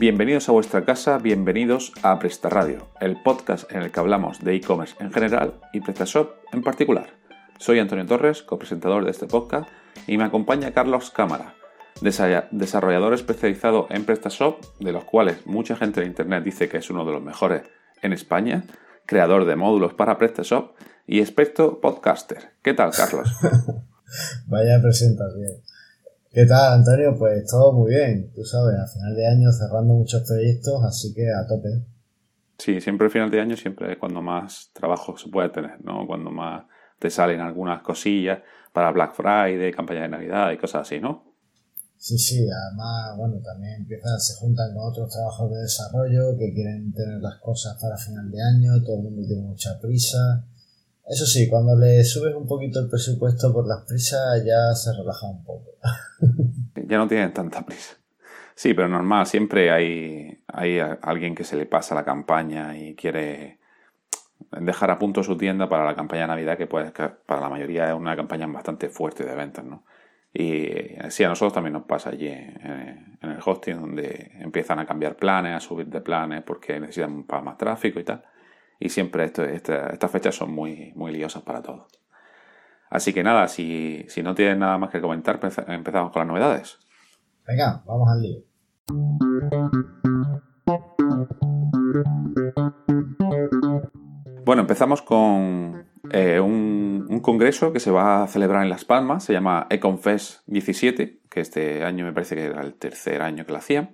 Bienvenidos a vuestra casa, bienvenidos a Presta Radio, el podcast en el que hablamos de e-commerce en general y PrestaShop en particular. Soy Antonio Torres, copresentador de este podcast, y me acompaña Carlos Cámara, desarrollador especializado en PrestaShop, de los cuales mucha gente de Internet dice que es uno de los mejores en España, creador de módulos para PrestaShop y experto podcaster. ¿Qué tal, Carlos? Vaya presentación. ¿Qué tal, Antonio? Pues todo muy bien. Tú sabes, a final de año cerrando muchos proyectos, así que a tope. Sí, siempre el final de año siempre es cuando más trabajo se puede tener, ¿no? Cuando más te salen algunas cosillas para Black Friday, campaña de Navidad y cosas así, ¿no? Sí, sí, además, bueno, también empiezan, se juntan con otros trabajos de desarrollo que quieren tener las cosas para final de año, todo el mundo tiene mucha prisa. Eso sí, cuando le subes un poquito el presupuesto por las prisas ya se relaja un poco. ya no tienen tanta prisa. Sí, pero normal, siempre hay, hay alguien que se le pasa la campaña y quiere dejar a punto su tienda para la campaña de Navidad, que puede, para la mayoría es una campaña bastante fuerte de ventas, ¿no? Y sí, a nosotros también nos pasa allí en, el hosting, donde empiezan a cambiar planes, a subir de planes porque necesitan para más tráfico y tal. Y siempre esto, estas fechas son muy, muy liosas para todos. Así que nada, si, si no tienes nada más que comentar, empezamos con las novedades. Venga, vamos al lío. Bueno, empezamos con eh, un, congreso que se va a celebrar en Las Palmas, se llama Econfest 17, que este año me parece que era el tercer año que lo hacía.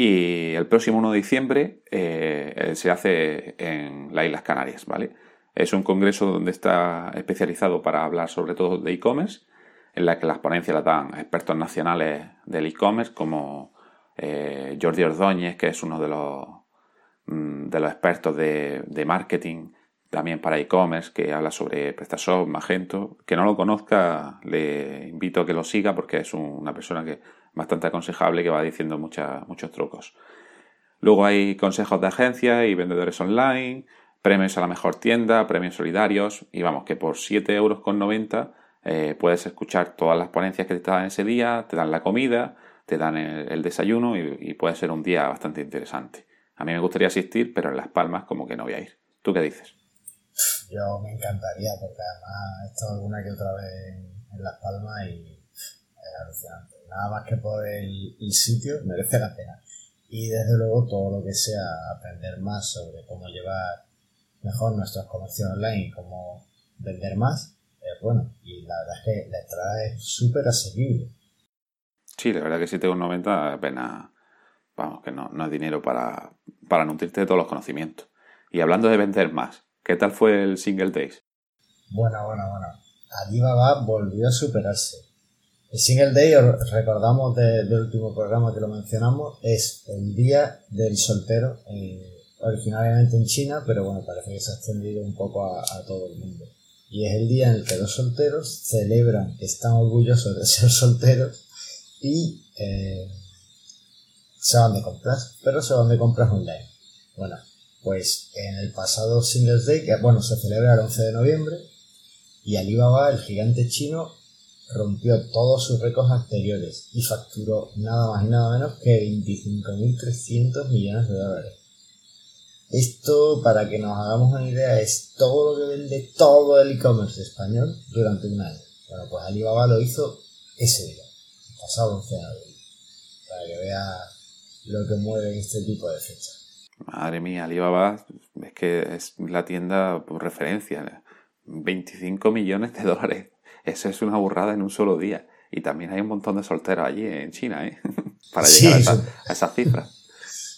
Y el próximo 1 de diciembre eh, se hace en las Islas Canarias, ¿vale? Es un congreso donde está especializado para hablar sobre todo de e-commerce, en la que las ponencias las dan expertos nacionales del e-commerce como eh, Jordi Ordóñez, que es uno de los, mm, de los expertos de, de marketing también para e-commerce, que habla sobre PrestaShop, Magento. Que no lo conozca, le invito a que lo siga porque es una persona que bastante aconsejable que va diciendo muchos trucos. Luego hay consejos de agencia y vendedores online, premios a la mejor tienda, premios solidarios y vamos, que por 7,90 euros eh, puedes escuchar todas las ponencias que te dan ese día, te dan la comida, te dan el, desayuno y, y, puede ser un día bastante interesante. A mí me gustaría asistir, pero en Las Palmas como que no voy a ir. ¿Tú qué dices? Yo me encantaría, porque además he estado alguna que otra vez en, Las Palmas y es alucinante. Nada más que por el, sitio merece la pena. Y desde luego todo lo que sea aprender más sobre cómo llevar mejor nuestros comercios online y cómo vender más, es bueno. Y la verdad es que la entrada es súper asequible. Sí, la verdad que si tengo 90 apenas, vamos, que no, no es dinero para, para nutrirte de todos los conocimientos. Y hablando de vender más, ¿Qué tal fue el Single Days? Bueno, bueno, bueno. Alibaba volvió a superarse. El Single Day, recordamos del último programa que lo mencionamos, es el día del soltero, eh, originalmente en China, pero bueno, parece que se ha extendido un poco a, todo el mundo. Y es el día en el que los solteros celebran, están orgullosos de ser solteros y eh, se van de compras, pero se van de compras online. Bueno, pues en el pasado Singles Day, que bueno, se celebra el 11 de noviembre, y Alibaba, el gigante chino, rompió todos sus récords anteriores y facturó nada más y nada menos que 25.300 millones de dólares. Esto, para que nos hagamos una idea, es todo lo que vende todo el e-commerce español durante un año. Bueno, pues Alibaba lo hizo ese día, el pasado 11 de noviembre, para que vea lo que mueve este tipo de fechas. Madre mía, Alibaba es que es la tienda por referencia. 25 millones de dólares. Eso es una burrada en un solo día. Y también hay un montón de solteros allí en China, ¿eh? Para llegar a, esa, esas cifras.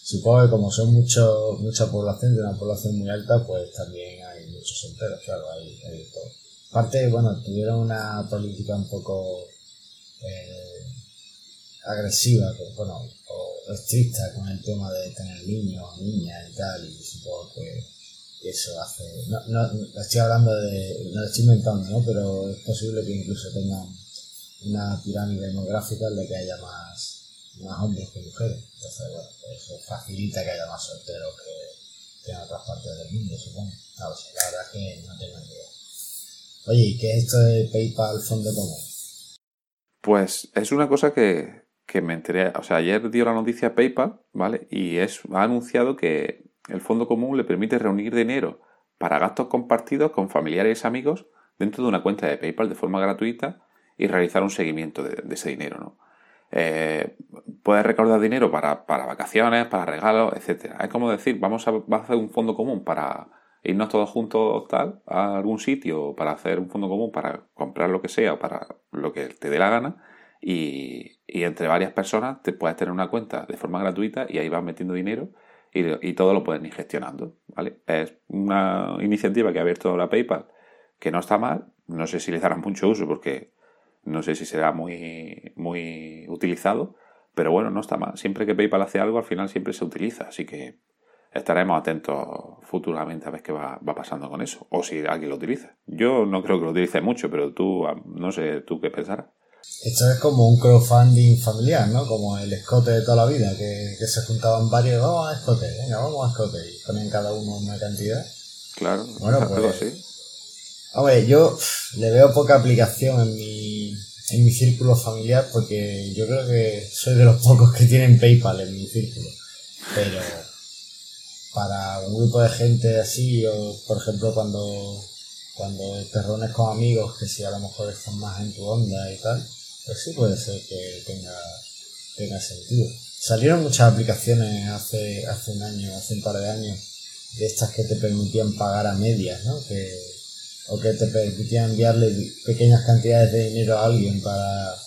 Supongo que como son mucho, mucha población, de una población muy alta, pues también hay muchos solteros, claro, hay, hay todo. Aparte, bueno, tuvieron una política un poco eh, agresiva, bueno, estricta con el tema de tener niños o niñas y tal, y supongo que eso hace. No, no, estoy hablando de. No estoy inventando, ¿no? Pero es posible que incluso tengan una pirámide demográfica en la que haya más, más hombres que mujeres. Entonces, bueno, eso facilita que haya más solteros que, en otras partes del mundo, supongo. Lo sé, la verdad es que no tengo idea. Oye, ¿y qué es esto de PayPal Fondo Común? Pues es una cosa que, que me enteré, o sea, ayer dio la noticia PayPal, ¿vale? Y es, ha anunciado que el fondo común le permite reunir dinero para gastos compartidos con familiares y amigos dentro de una cuenta de PayPal de forma gratuita y realizar un seguimiento de, ese dinero, ¿no? Eh, puedes recaudar dinero para, vacaciones, para regalos, etcétera. Es como decir, vamos a, hacer un fondo común para irnos todos juntos tal a algún sitio, para hacer un fondo común para comprar lo que sea para lo que te dé la gana y, entre varias personas te puedes tener una cuenta de forma gratuita y ahí vas metiendo dinero y, todo lo puedes ir gestionando, ¿vale? Es una iniciativa que ha abierto la PayPal que no está mal, no sé si le darán mucho uso porque no sé si será muy, muy utilizado, pero bueno, no está mal. Siempre que PayPal hace algo, al final siempre se utiliza, así que estaremos atentos futuramente a ver qué va, pasando con eso, o si alguien lo utiliza. Yo no creo que lo utilice mucho, pero tú, no sé, tú qué pensarás. Esto es como un crowdfunding familiar, ¿no? Como el escote de toda la vida, que, se juntaban varios, vamos a escote, venga, vamos a escote, y ponen cada uno una cantidad. Claro, bueno, pues, así. Hombre, yo le veo poca aplicación en mi, en mi círculo familiar porque yo creo que soy de los pocos que tienen PayPal en mi círculo. Pero para un grupo de gente así, o por ejemplo cuando, cuando te reúnes con amigos que si a lo mejor están más en tu onda y tal, pues sí puede ser que tenga, tenga sentido. Salieron muchas aplicaciones hace, hace un año, hace un par de años, de estas que te permitían pagar a medias, ¿no? Que, o que te permitía enviarle pequeñas cantidades de dinero a alguien para,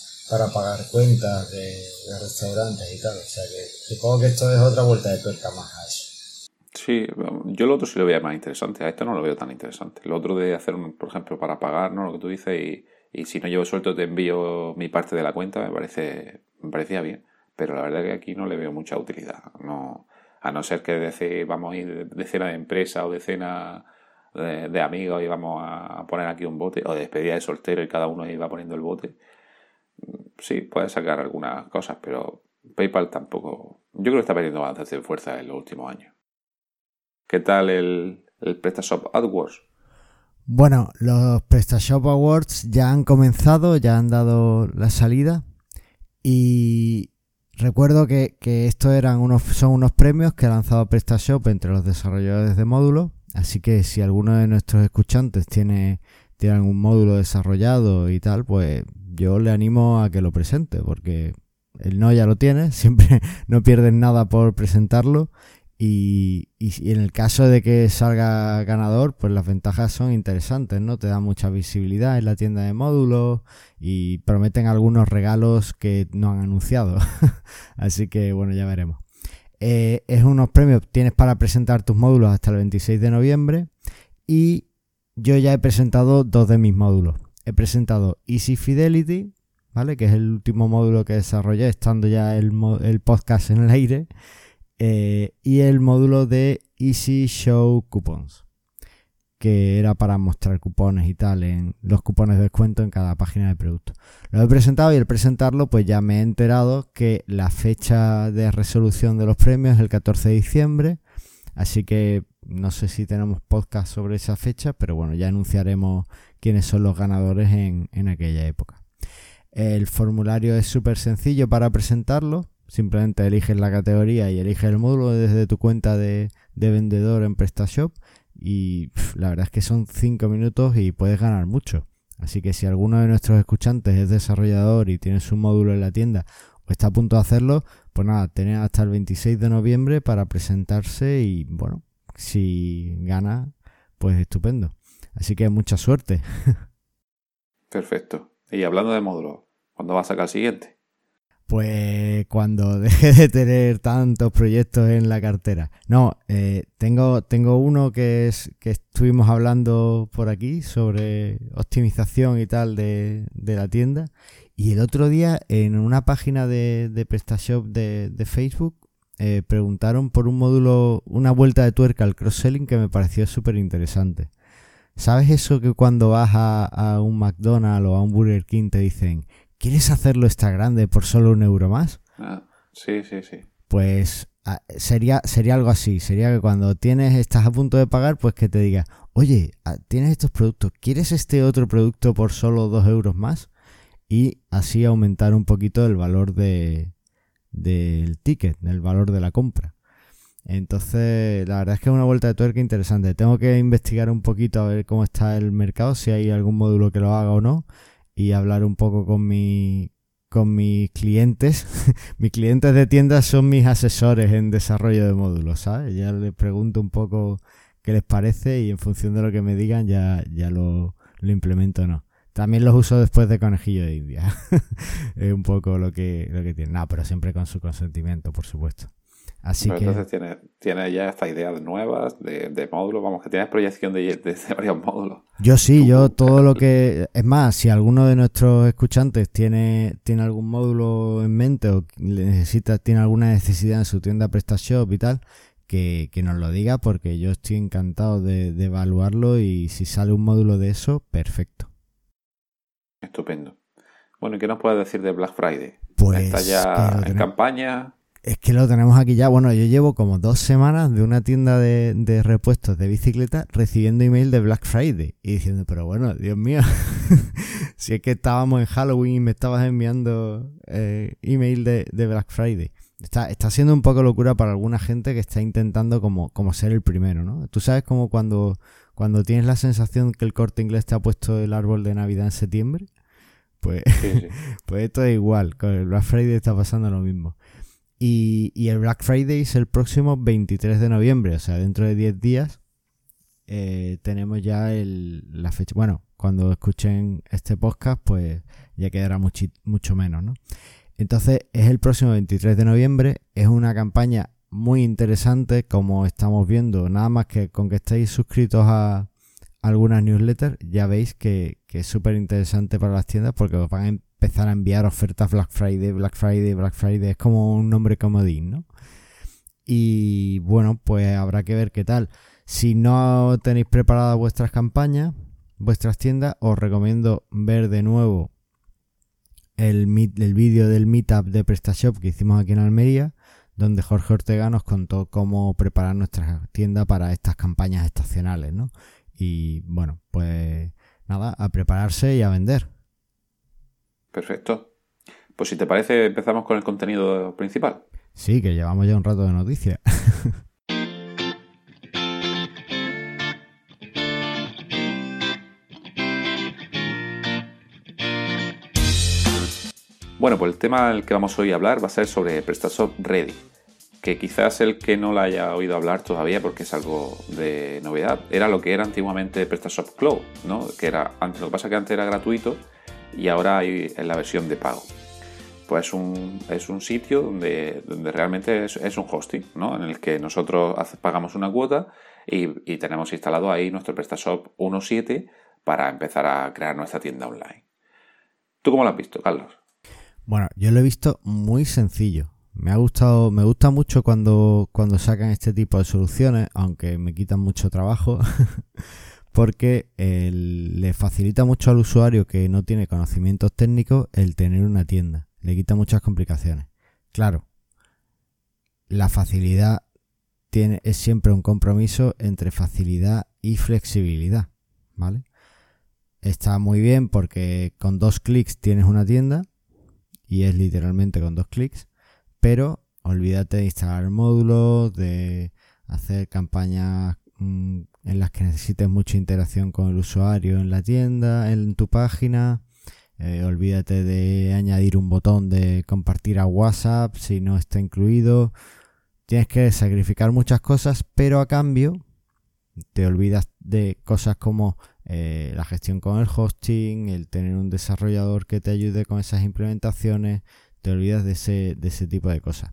pagar cuentas de, restaurantes y tal. O sea que supongo que esto es otra vuelta de tuerca más a eso. Sí, yo lo otro sí lo veía más interesante, a esto no lo veo tan interesante. Lo otro de hacer, por ejemplo, para pagar, ¿no? Lo que tú dices, y, y si no llevo suelto te envío mi parte de la cuenta, me parece me parecía bien. Pero la verdad es que aquí no le veo mucha utilidad. No, a no ser que decir, vamos a ir de cena de empresa o de cena de, amigos y vamos a poner aquí un bote, o de despedida de soltero y cada uno iba poniendo el bote. Sí, puede sacar algunas cosas, pero PayPal tampoco. Yo creo que está perdiendo bastante fuerza en los últimos años. ¿Qué tal el, PrestaShop AdWords? Bueno, los PrestaShop Awards ya han comenzado, ya han dado la salida y recuerdo que, que estos eran unos, son unos premios que ha lanzado PrestaShop entre los desarrolladores de módulos Así que si alguno de nuestros escuchantes tiene, tiene algún módulo desarrollado y tal, pues yo le animo a que lo presente, porque el no ya lo tiene, siempre no pierden nada por presentarlo. Y, y, en el caso de que salga ganador, pues las ventajas son interesantes, ¿no? Te da mucha visibilidad en la tienda de módulos y prometen algunos regalos que no han anunciado. Así que bueno, ya veremos. Eh, es unos premios, tienes para presentar tus módulos hasta el 26 de noviembre y yo ya he presentado dos de mis módulos. He presentado Easy Fidelity, ¿vale? Que es el último módulo que desarrollé estando ya el, podcast en el aire. Eh, y el módulo de Easy Show Coupons que era para mostrar cupones y tal, en los cupones de descuento en cada página de producto. Lo he presentado y al presentarlo pues ya me he enterado que la fecha de resolución de los premios es el 14 de diciembre, así que no sé si tenemos podcast sobre esa fecha, pero bueno, ya anunciaremos quiénes son los ganadores en, aquella época. El formulario es súper sencillo para presentarlo, simplemente eliges la categoría y eliges el módulo desde tu cuenta de, de vendedor en PrestaShop y la verdad es que son 5 minutos y puedes ganar mucho. Así que si alguno de nuestros escuchantes es desarrollador y tiene su módulo en la tienda o está a punto de hacerlo, pues nada, tenés hasta el 26 de noviembre para presentarse y bueno, si gana, pues estupendo. Así que mucha suerte. Perfecto. Y hablando de módulos, ¿cuándo va a sacar el siguiente? Pues cuando deje de tener tantos proyectos en la cartera. No, eh, tengo, tengo uno que es que estuvimos hablando por aquí sobre optimización y tal de, la tienda. Y el otro día en una página de, de PrestaShop de, Facebook eh, preguntaron por un módulo, una vuelta de tuerca al cross-selling que me pareció súper interesante. ¿Sabes eso que cuando vas a, a un McDonald's o a un Burger King te dicen ¿quieres hacerlo esta grande por solo un euro más? Ah, sí, sí, sí. Pues ah, sería, sería algo así. Sería que cuando tienes, estás a punto de pagar, pues que te diga, oye, ah, tienes estos productos, ¿quieres este otro producto por solo dos euros más? y así aumentar un poquito el valor de, del ticket, el valor de la compra. Entonces, la verdad es que es una vuelta de tuerca interesante. Tengo que investigar un poquito a ver cómo está el mercado, si hay algún módulo que lo haga o no, y hablar un poco con mi con mis clientes. mis clientes de tiendas son mis asesores en desarrollo de módulos, ¿sabes? Ya les pregunto un poco qué les parece y en función de lo que me digan ya, ya lo, lo implemento o no. También los uso después de conejillo de India. es un poco lo que, lo que tiene. No, pero siempre con su consentimiento, por supuesto. Así que... Entonces tienes tiene ya estas ideas nuevas de, módulos, vamos, que tienes proyección de, varios módulos. Yo sí, yo todo lo que... Es más, si alguno de nuestros escuchantes tiene, tiene algún módulo en mente o necesita, tiene alguna necesidad en su tienda PrestaShop y tal, que, nos lo diga porque yo estoy encantado de, de evaluarlo y si sale un módulo de eso, perfecto. Estupendo. Bueno, ¿y qué nos puedes decir de Black Friday? Pues ¿Está ya en campaña? Es que lo tenemos aquí ya. Bueno, yo llevo como dos semanas de una tienda de, repuestos de bicicleta recibiendo email de Black Friday y diciendo, pero bueno, Dios mío, si es que estábamos en Halloween y me estabas enviando eh, email de, Black Friday. Está, está siendo un poco locura para alguna gente que está intentando como, como ser el primero, ¿no? Tú sabes como cuando, cuando tienes la sensación que el corte inglés te ha puesto el árbol de Navidad en septiembre. Pues, pues esto es igual, con el Black Friday está pasando lo mismo. Y, el Black Friday es el próximo 23 de noviembre, o sea, dentro de 10 días eh, tenemos ya la fecha. Bueno, cuando escuchen este podcast, pues ya quedará mucho menos, ¿no? Entonces, es el próximo 23 de noviembre, es una campaña muy interesante, como estamos viendo, nada más que con que estéis suscritos a algunas newsletters, ya veis que, que es súper interesante para las tiendas porque os van a empezar a enviar ofertas Black Friday, Black Friday, Black Friday. Es como un nombre comodín, ¿no? Y bueno, pues habrá que ver qué tal. Si no tenéis preparadas vuestras campañas, vuestras tiendas, os recomiendo ver de nuevo el, el vídeo del meetup de PrestaShop que hicimos aquí en Almería, donde Jorge Ortega nos contó cómo preparar nuestra tienda para estas campañas estacionales, ¿no? Y bueno, pues nada, a prepararse y a vender. Perfecto. Pues si te parece, empezamos con el contenido principal. Sí, que llevamos ya un rato de noticias. Bueno, pues el tema del que vamos hoy a hablar va a ser sobre PrestaShop Ready, que quizás el que no la haya oído hablar todavía porque es algo de novedad, era lo que era antiguamente PrestaShop Cloud, ¿no? Que era, lo que pasa que antes era gratuito y ahora hay en la versión de pago. Pues un, es un sitio donde, donde realmente es, un hosting, ¿no? En el que nosotros pagamos una cuota y, tenemos instalado ahí nuestro PrestaShop 1.7 para empezar a crear nuestra tienda online. ¿Tú cómo lo has visto, Carlos? Bueno, yo lo he visto muy sencillo. Me ha gustado, me gusta mucho cuando, cuando sacan este tipo de soluciones, aunque me quitan mucho trabajo. porque le facilita mucho al usuario que no tiene conocimientos técnicos el tener una tienda. Le quita muchas complicaciones. Claro, la facilidad tiene, es siempre un compromiso entre facilidad y flexibilidad. ¿Vale? Está muy bien porque con dos clics tienes una tienda y es literalmente con dos clics, pero olvídate de instalar módulos, de hacer campañas mm, en las que necesites mucha interacción con el usuario en la tienda, en tu página. Eh, olvídate de añadir un botón de compartir a WhatsApp si no está incluido. Tienes que sacrificar muchas cosas, pero a cambio te olvidas de cosas como eh, la gestión con el hosting, el tener un desarrollador que te ayude con esas implementaciones, te olvidas de ese, de ese tipo de cosas.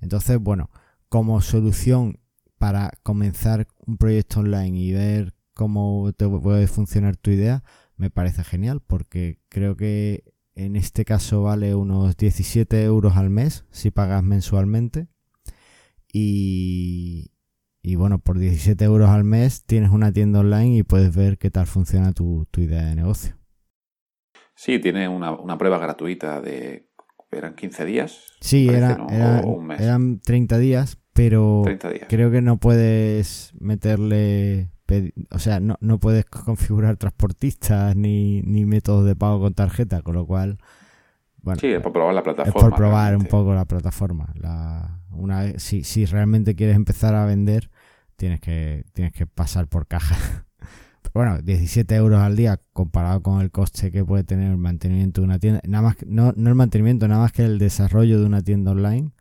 Entonces, bueno, como solución para comenzar un proyecto online y ver cómo te puede funcionar tu idea, me parece genial porque creo que en este caso vale unos 17 euros al mes si pagas mensualmente. Y, y bueno, por 17 euros al mes tienes una tienda online y puedes ver qué tal funciona tu, idea de negocio. Sí, tiene una, una, prueba gratuita de... ¿Eran 15 días? Sí, era, eran 30 días, pero creo que no puedes meterle o sea, no, no puedes configurar transportistas ni, ni métodos de pago con tarjeta, con lo cual... Bueno, sí, es por probar la plataforma. Es por probar un poco la plataforma. La, una si, si realmente quieres empezar a vender, tienes que, tienes que pasar por caja. bueno, 17 euros al día comparado con el coste que puede tener el mantenimiento de una tienda, nada más, no, no el mantenimiento, nada más que el desarrollo de una tienda online,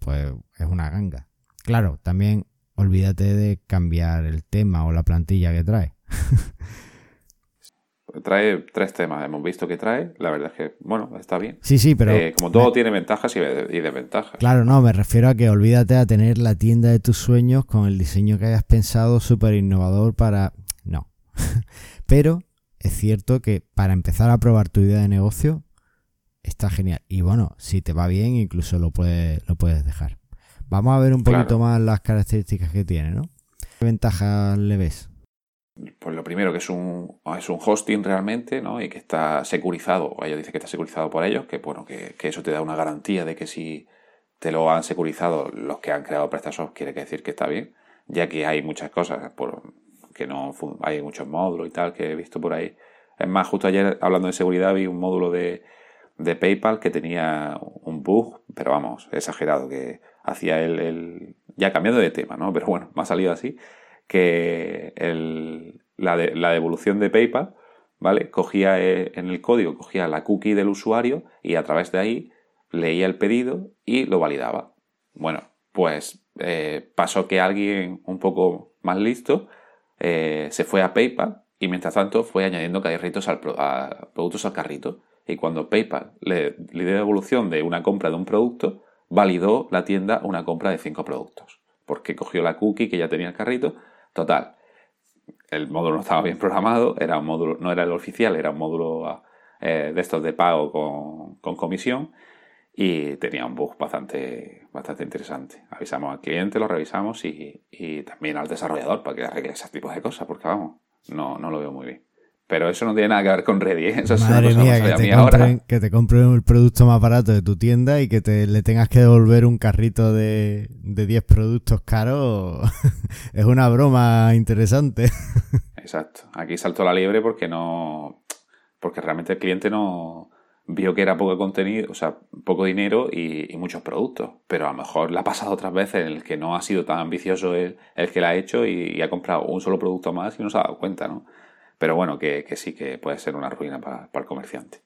pues es una ganga. Claro, también olvídate de cambiar el tema o la plantilla que trae. trae tres temas, hemos visto que trae, la verdad es que, bueno, está bien. Sí, sí, pero... Eh, como todo tiene ventajas y, desventajas. Claro, no, me refiero a que olvídate a tener la tienda de tus sueños con el diseño que hayas pensado súper innovador para... No. pero es cierto que para empezar a probar tu idea de negocio está genial. Y bueno, si te va bien, incluso lo puedes, lo puedes dejar. Vamos a ver un poquito más las características que tiene, ¿no? ¿Qué ventajas le ves? Pues lo primero que es un, es un hosting realmente, ¿no? Y que está securizado, o ellos dicen que está securizado por ellos, que bueno, que, eso te da una garantía de que si te lo han securizado los que han creado PrestaShop, quiere decir que está bien, ya que hay muchas cosas por, que no hay muchos módulos y tal que he visto por ahí. Es más, justo ayer hablando de seguridad vi un módulo de, de PayPal que tenía un bug, pero vamos, exagerado, que hacía el, ya cambiando de tema, ¿no? Pero bueno, me ha salido así, que el, la, la devolución de PayPal, ¿vale? Cogía eh, en el código, cogía la cookie del usuario y a través de ahí leía el pedido y lo validaba. Bueno, pues eh, pasó que alguien un poco más listo eh, se fue a PayPal y mientras tanto fue añadiendo carritos al, a, productos al carrito. Y cuando PayPal le, le dio devolución de una compra de un producto, validó la tienda una compra de cinco productos. Porque cogió la cookie que ya tenía el carrito. Total, el módulo no estaba bien programado, era un módulo, no era el oficial, era un módulo eh, de estos de pago con, comisión y tenía un bug bastante, bastante interesante. Avisamos al cliente, lo revisamos y, también al desarrollador para que arregle ese tipo de cosas, porque vamos, no, no lo veo muy bien. Pero eso no tiene nada que ver con Ready, ¿eh? Eso Madre mía, que te, compren, que te compren el producto más barato de tu tienda y que te le tengas que devolver un carrito de, de 10 productos caros. es una broma interesante. Exacto. Aquí saltó la liebre porque no. Porque realmente el cliente no vio que era poco contenido, o sea, poco dinero y, muchos productos. Pero a lo mejor le ha pasado otras veces en el que no ha sido tan ambicioso el, el que la ha hecho y, y ha comprado un solo producto más y no se ha dado cuenta, ¿no? Pero bueno, que, sí que puede ser una ruina para, el comerciante.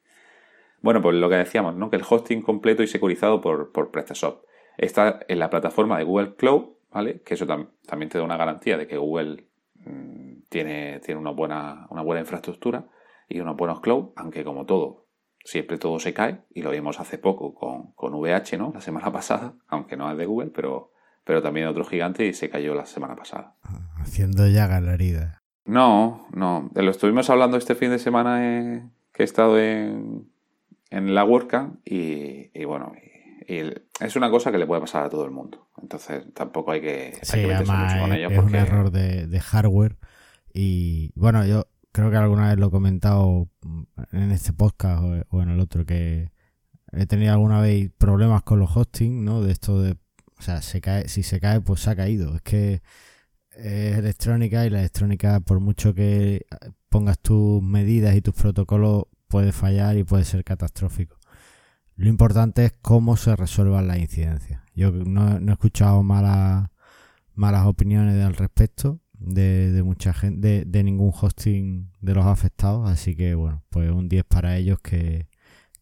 Bueno, pues lo que decíamos, ¿no? Que el hosting completo y securizado por, por PrestaShop está en la plataforma de Google Cloud, ¿vale? Que eso también te da una garantía de que Google mm, tiene, tiene una, buena, una buena infraestructura y unos buenos cloud, aunque como todo, siempre todo se cae, y lo vimos hace poco con, con VH, ¿no? La semana pasada, aunque no es de Google, pero, pero también otro gigante y se cayó la semana pasada. Haciendo ya galerida. No, no. Lo estuvimos hablando este fin de semana eh, que he estado en, en la WordCamp y, y bueno, y, es una cosa que le puede pasar a todo el mundo. Entonces tampoco hay que, sí, mucho con ellos. Es un error de, hardware y bueno, yo creo que alguna vez lo he comentado en este podcast o, en el otro que he tenido alguna vez problemas con los hosting, ¿no? De esto de, o sea, se cae, si se cae, pues se ha caído. Es que es electrónica y la electrónica, por mucho que pongas tus medidas y tus protocolos, puede fallar y puede ser catastrófico. Lo importante es cómo se resuelvan las incidencias. Yo no, he escuchado malas, malas opiniones al respecto de, mucha gente, de, ningún hosting de los afectados, así que bueno, pues un 10 para ellos que,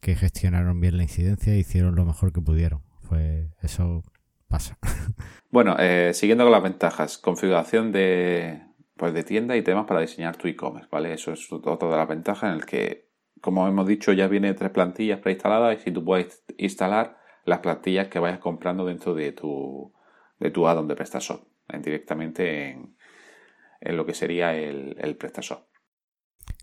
que gestionaron bien la incidencia e hicieron lo mejor que pudieron. Pues eso pasa. Bueno, eh, siguiendo con las ventajas, configuración de, pues de tienda y temas para diseñar tu e-commerce, ¿vale? Eso es otra de las ventajas en el que, como hemos dicho, ya viene tres plantillas preinstaladas y si tú puedes instalar las plantillas que vayas comprando dentro de tu, de tu add-on de PrestaShop, directamente en, en, lo que sería el, el PrestaShop.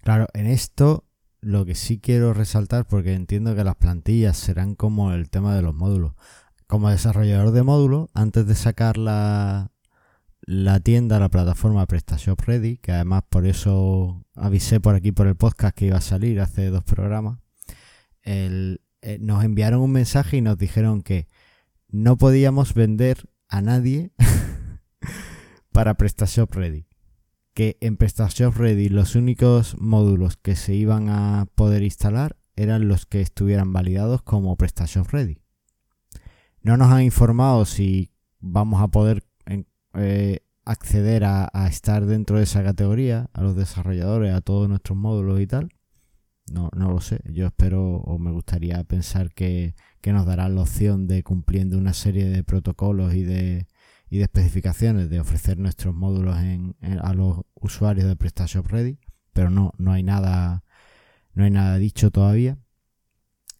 Claro, en esto lo que sí quiero resaltar, porque entiendo que las plantillas serán como el tema de los módulos como desarrollador de módulos, antes de sacar la, la tienda, la plataforma PrestaShop Ready, que además por eso avisé por aquí por el podcast que iba a salir hace dos programas, eh, nos enviaron un mensaje y nos dijeron que no podíamos vender a nadie para PrestaShop Ready. que en PrestaShop Ready los únicos módulos que se iban a poder instalar eran los que estuvieran validados como PrestaShop Ready. No nos han informado si vamos a poder eh, acceder a, estar dentro de esa categoría, a los desarrolladores, a todos nuestros módulos y tal. No, no lo sé. Yo espero o me gustaría pensar que, nos darán la opción de cumpliendo una serie de protocolos y de, y especificaciones de ofrecer nuestros módulos a los usuarios de PrestaShop Ready, pero no, no hay nada, no hay nada dicho todavía.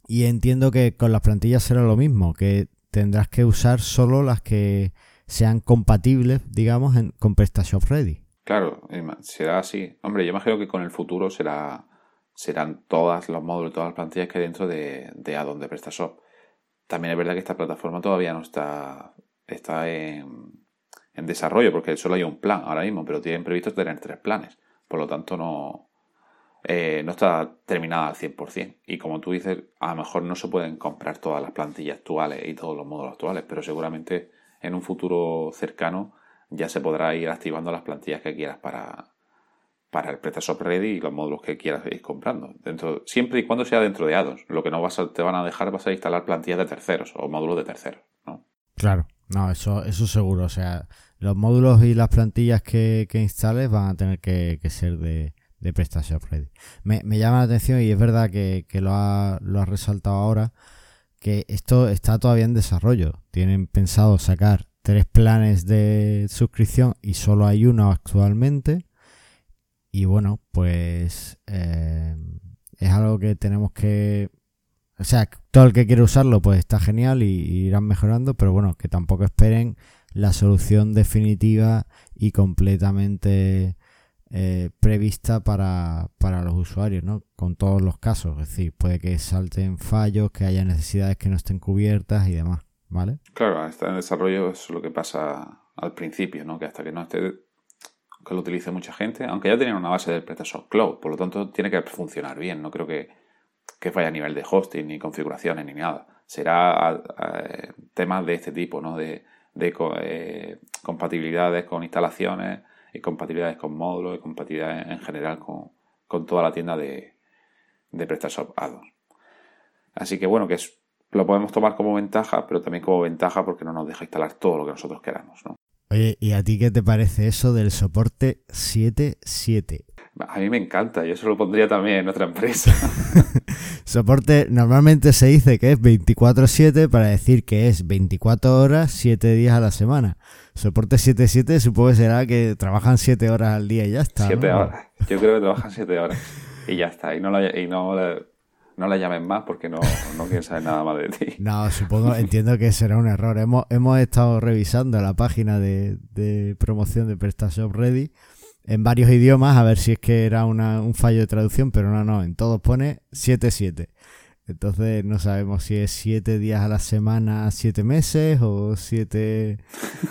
Y entiendo que con las plantillas será lo mismo, que tendrás que usar solo las que sean compatibles, digamos, con PrestaShop Ready. Claro, será así. Hombre, yo imagino que con el futuro será serán todos los módulos, todas las plantillas que hay dentro de, de addon de PrestaShop. También es verdad que esta plataforma todavía no está, está en, en desarrollo, porque solo hay un plan ahora mismo, pero tienen previsto tener tres planes. Por lo tanto, no, eh, no está terminada al 100%. Y como tú dices, a lo mejor no se pueden comprar todas las plantillas actuales y todos los módulos actuales, pero seguramente en un futuro cercano ya se podrá ir activando las plantillas que quieras para, para el PrestaShop Ready y los módulos que quieras ir comprando. Dentro, siempre y cuando sea dentro de addons. Lo que no vas a, te van a dejar vas a instalar plantillas de terceros o módulos de terceros. ¿no? Claro, no, eso, eso seguro. O sea, los módulos y las plantillas que, instales van a tener que, ser de, de PrestaShop Ready. Me, llama la atención y es verdad que, lo, ha, lo ha resaltado ahora que esto está todavía en desarrollo. Tienen pensado sacar tres planes de suscripción y solo hay uno actualmente. Y bueno, pues eh, es algo que tenemos que... O sea, todo el que quiere usarlo pues está genial y, irán mejorando, pero bueno, que tampoco esperen la solución definitiva y completamente eh, prevista para, para, los usuarios, ¿no? Con todos los casos. Es decir, puede que salten fallos, que haya necesidades que no estén cubiertas y demás, ¿vale? Claro, está en desarrollo es lo que pasa al principio, ¿no? Que hasta que no esté que lo utilice mucha gente, aunque ya tienen una base de PrestaShop Cloud, por lo tanto tiene que funcionar bien, no creo que, que vaya a nivel de hosting, ni configuraciones, ni nada. Será temas de este tipo, ¿no? De, de eh, compatibilidades con instalaciones y compatibilidades con módulos y compatibilidades en general con, toda la tienda de, de PrestaShop Addons. Así que bueno, que es, lo podemos tomar como ventaja, pero también como ventaja porque no nos deja instalar todo lo que nosotros queramos. Oye, ¿y a ti qué te parece eso del soporte 7.7? A mí me encanta, yo se lo pondría también en otra empresa. soporte, normalmente se dice que es 24-7 para decir que es 24 horas, 7 días a la semana. Soporte 7.7 supongo que será que trabajan 7 horas al día y ya está. 7 horas, yo creo que trabajan 7 horas y ya está. Y no, y no no la llamen más porque no, no quieren saber nada más de ti. No, supongo, entiendo que será un error. Hemos, hemos estado revisando la página de, de promoción de PrestaShop Ready en varios idiomas a ver si es que era un fallo de traducción, pero no, no, en todos pone 7-7. Entonces no sabemos si es 7 días a la semana, 7 meses o 7...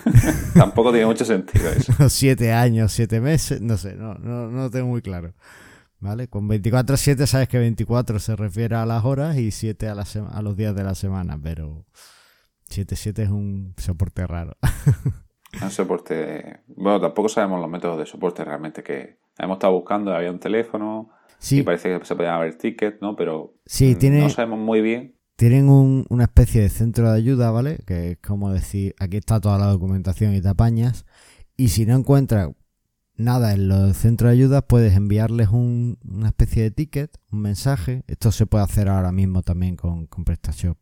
Tampoco tiene mucho sentido eso. o 7 años, 7 meses, no sé, no, no, no tengo muy claro. ¿Vale? Con 24-7 sabes que 24 se refiere a las horas y 7 a, a los días de la semana, pero 7-7 es un soporte raro. un soporte... Bueno, tampoco sabemos los métodos de soporte realmente que hemos estado buscando, había un teléfono y parece que se podían haber tickets, ¿no? Pero sí, tiene, no sabemos muy bien. Tienen una especie de centro de ayuda, ¿vale? Que es como decir, aquí está toda la documentación y te apañas. Y si no encuentras nada, en los centros de ayuda puedes enviarles una especie de ticket, un mensaje. Esto se puede hacer ahora mismo también con, con PrestaShop.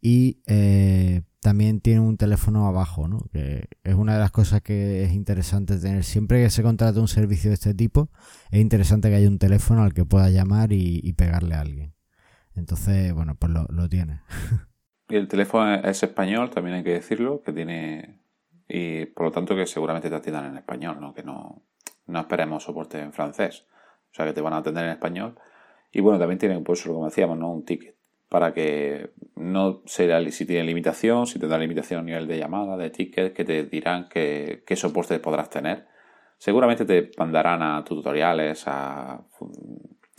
Y eh, también tiene un teléfono abajo, ¿no? Que es una de las cosas que es interesante tener. Siempre que se contrata un servicio de este tipo, es interesante que haya un teléfono al que pueda llamar y, pegarle a alguien. Entonces, bueno, pues lo, lo tiene. Y el teléfono es español, también hay que decirlo, que tiene y por lo tanto que seguramente te atiendan en español, ¿no? que no, no esperemos soporte en francés, o sea que te van a atender en español. Y bueno, también tienen, pues como decíamos, ¿no? un ticket para que no sea si tiene limitación, si tendrá limitación a nivel de llamada, de ticket, que te dirán qué, qué soporte podrás tener. Seguramente te mandarán a tutoriales, a,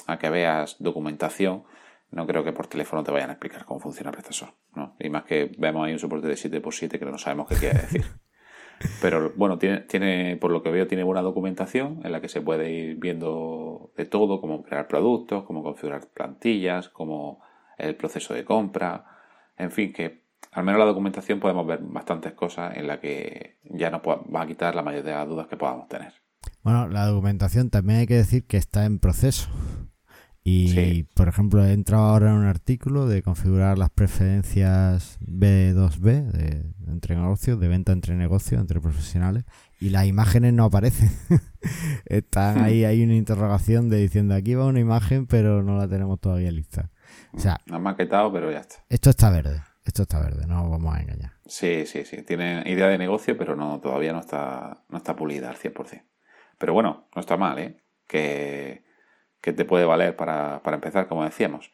a que veas documentación. No creo que por teléfono te vayan a explicar cómo funciona el proceso. ¿no? Y más que vemos ahí un soporte de 7x7 que no sabemos qué quiere decir. Pero bueno, tiene, tiene, por lo que veo, tiene buena documentación en la que se puede ir viendo de todo, cómo crear productos, cómo configurar plantillas, cómo el proceso de compra, en fin, que al menos la documentación podemos ver bastantes cosas en la que ya nos va a quitar la mayoría de las dudas que podamos tener. Bueno, la documentación también hay que decir que está en proceso. Y, por ejemplo, he entrado ahora en un artículo de configurar las preferencias B2B de, entre negocios, de venta entre negocios, entre profesionales, y las imágenes no aparecen. Están hmm. ahí, hay una interrogación de diciendo aquí va una imagen, pero no la tenemos todavía lista. O sea, ha maquetado, pero ya está. Esto está verde. Esto está verde, no vamos a engañar. Sí, sí, sí. Tiene idea de negocio, pero no todavía no está, no está pulida al 100%. Pero bueno, no está mal, ¿eh? Que, te puede valer para, empezar, como decíamos.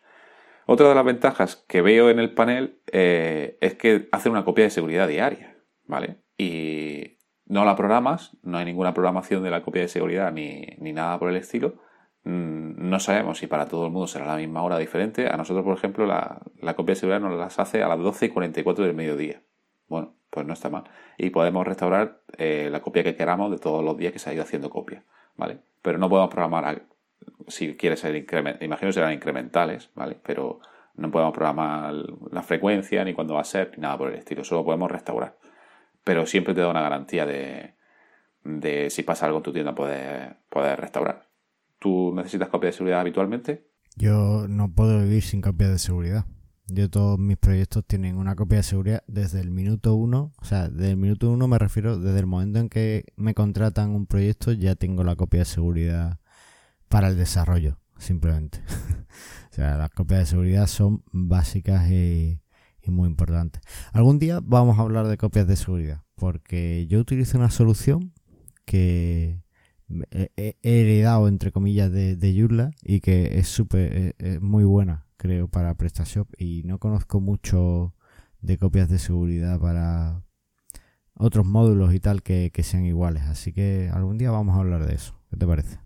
Otra de las ventajas que veo en el panel eh, es que hace una copia de seguridad diaria, ¿vale? Y no la programas, no hay ninguna programación de la copia de seguridad ni, ni nada por el estilo, Mm, no sabemos si para todo el mundo será la misma hora diferente. A nosotros, por ejemplo, la, copia de seguridad nos las hace a las 12 y 44 del mediodía. Bueno, pues no está mal. Y podemos restaurar eh, la copia que queramos de todos los días que se ha ido haciendo copia, ¿vale? Pero no podemos programar, si quiere ser incremental, imagino que serán incrementales, ¿vale? Pero no podemos programar la frecuencia, ni cuándo va a ser, ni nada por el estilo. Solo podemos restaurar. Pero siempre te da una garantía de, de si pasa algo en tu tienda, poder, poder restaurar. ¿Tú necesitas copia de seguridad habitualmente? Yo no puedo vivir sin copia de seguridad. Yo todos mis proyectos tienen una copia de seguridad desde el minuto uno. O sea, desde el minuto uno me refiero desde el momento en que me contratan un proyecto ya tengo la copia de seguridad para el desarrollo, simplemente. o sea, las copias de seguridad son básicas y, y muy importantes. Algún día vamos a hablar de copias de seguridad porque yo utilizo una solución que heredado entre comillas de, de y que es súper muy buena creo para PrestaShop y no conozco mucho de copias de seguridad para otros módulos y tal que, sean iguales así que algún día vamos a hablar de eso ¿qué te parece?